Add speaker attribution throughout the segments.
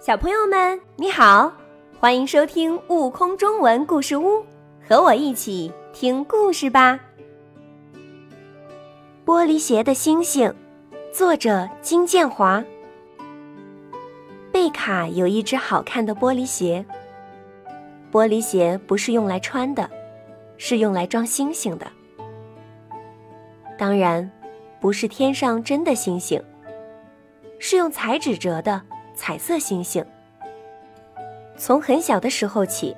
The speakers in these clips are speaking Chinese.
Speaker 1: 小朋友们，你好，欢迎收听《悟空中文故事屋》，和我一起听故事吧。玻璃鞋的星星，作者金建华。贝卡有一只好看的玻璃鞋。玻璃鞋不是用来穿的，是用来装星星的。当然，不是天上真的星星，是用彩纸折的彩色星星。从很小的时候起，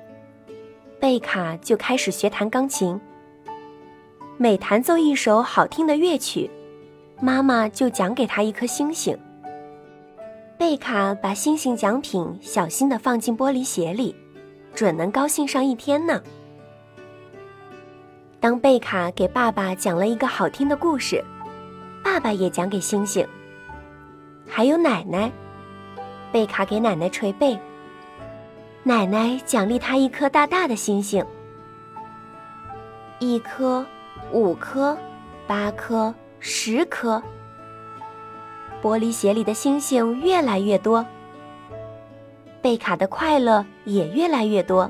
Speaker 1: 贝卡就开始学弹钢琴。每弹奏一首好听的乐曲，妈妈就奖给他一颗星星。贝卡把星星奖品小心地放进玻璃鞋里，准能高兴上一天呢。当贝卡给爸爸讲了一个好听的故事，爸爸也讲给星星。还有奶奶，贝卡给奶奶捶背，奶奶奖励他一颗大大的星星。一颗，五颗，八颗，十颗。玻璃鞋里的星星越来越多，贝卡的快乐也越来越多。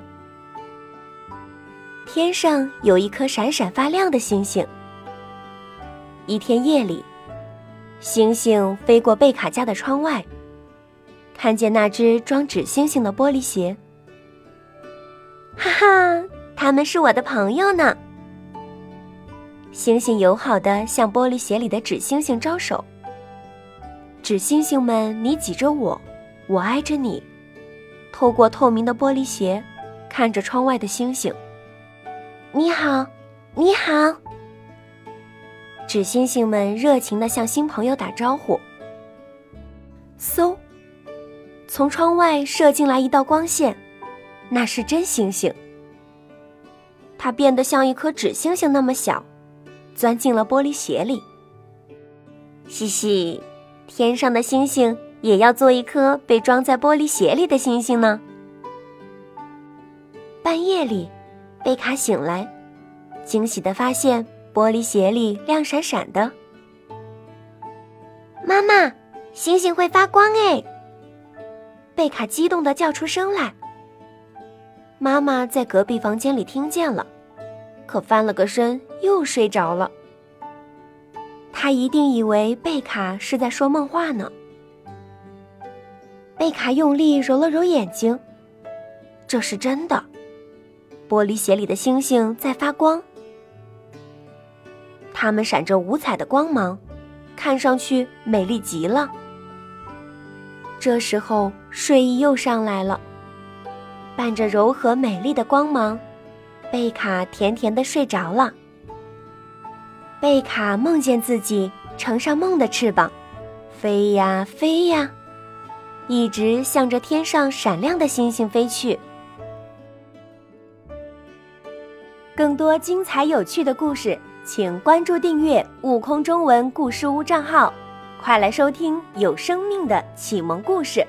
Speaker 1: 天上有一颗闪闪发亮的星星。一天夜里，星星飞过贝卡家的窗外，看见那只装纸星星的玻璃鞋。哈哈，他们是我的朋友呢。星星友好的向玻璃鞋里的纸星星招手。纸星星们，你挤着我，我挨着你，透过透明的玻璃鞋，看着窗外的星星。你好，你好。纸星星们热情地向新朋友打招呼。从窗外射进来一道光线，那是真星星。它变得像一颗纸星星那么小，钻进了玻璃鞋里。嘻嘻。天上的星星也要做一颗被装在玻璃鞋里的星星呢。半夜里，贝卡醒来，惊喜的发现玻璃鞋里亮闪闪的。妈妈，星星会发光哎！贝卡激动的叫出声来。妈妈在隔壁房间里听见了，可翻了个身又睡着了。他一定以为贝卡是在说梦话呢。贝卡用力揉了揉眼睛，这是真的，玻璃鞋里的星星在发光，它们闪着五彩的光芒，看上去美丽极了。这时候睡意又上来了，伴着柔和美丽的光芒，贝卡甜甜的睡着了。贝卡梦见自己乘上梦的翅膀，飞呀飞呀，一直向着天上闪亮的星星飞去。更多精彩有趣的故事，请关注订阅“悟空中文故事屋”账号，快来收听有生命的启蒙故事。